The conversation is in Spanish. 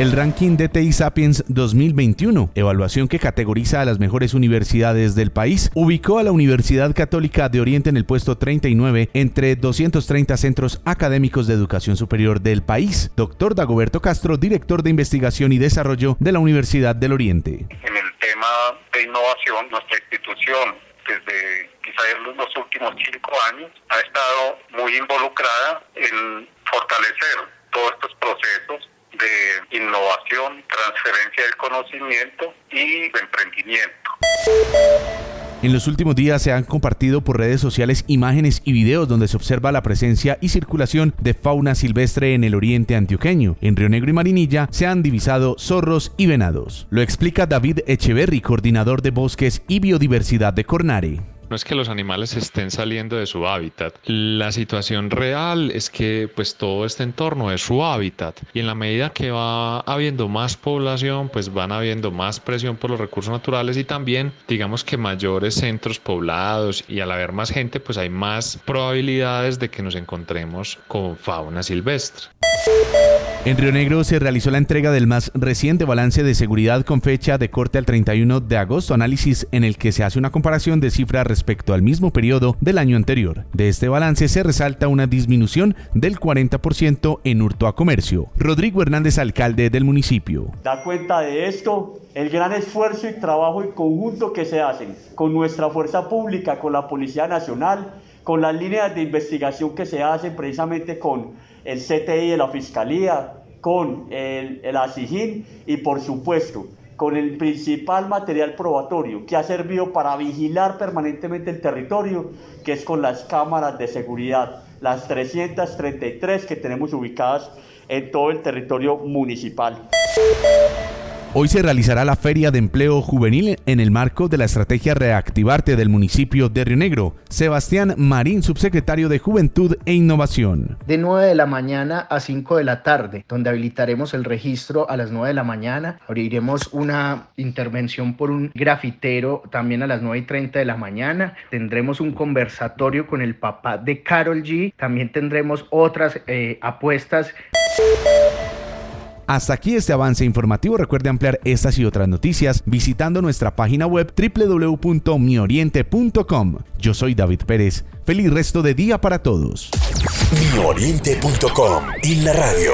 El ranking de TI Sapiens 2021, evaluación que categoriza a las mejores universidades del país, ubicó a la Universidad Católica de Oriente en el puesto 39 entre 230 centros académicos de educación superior del país. Doctor Dagoberto Castro, director de investigación y desarrollo de la Universidad del Oriente. En el tema de innovación, nuestra institución desde quizá los últimos cinco años ha estado muy involucrada en fortalecer todos estos procesos de innovación, transferencia del conocimiento y de emprendimiento. En los últimos días se han compartido por redes sociales imágenes y videos donde se observa la presencia y circulación de fauna silvestre en el oriente antioqueño. En Río Negro y Marinilla se han divisado zorros y venados. Lo explica David Echeverry, coordinador de bosques y biodiversidad de Cornare. No es que los animales estén saliendo de su hábitat. La situación real es que pues todo este entorno es su hábitat y en la medida que va habiendo más población pues van habiendo más presión por los recursos naturales y también digamos que mayores centros poblados y al haber más gente pues hay más probabilidades de que nos encontremos con fauna silvestre. En Río Negro se realizó la entrega del más reciente balance de seguridad con fecha de corte al 31 de agosto, análisis en el que se hace una comparación de cifras respecto al mismo periodo del año anterior. De este balance se resalta una disminución del 40% en hurto a comercio. Rodrigo Hernández, alcalde del municipio. Da cuenta de esto el gran esfuerzo y trabajo en conjunto que se hacen con nuestra fuerza pública, con la Policía Nacional, con las líneas de investigación que se hacen precisamente con el CTI de la Fiscalía, con el, el y por supuesto con el principal material probatorio que ha servido para vigilar permanentemente el territorio, que es con las cámaras de seguridad, las 333 que tenemos ubicadas en todo el territorio municipal. Hoy se realizará la Feria de Empleo Juvenil en el marco de la estrategia Reactivarte del municipio de Río Negro. Sebastián Marín, subsecretario de Juventud e Innovación. De 9 de la mañana a 5 de la tarde, donde habilitaremos el registro a las 9 de la mañana. Abriremos una intervención por un grafitero también a las 9 y 30 de la mañana. Tendremos un conversatorio con el papá de Carol G. También tendremos otras eh, apuestas. Hasta aquí este avance informativo. Recuerde ampliar estas y otras noticias visitando nuestra página web www.mioriente.com. Yo soy David Pérez. Feliz resto de día para todos. Mioriente.com y la radio.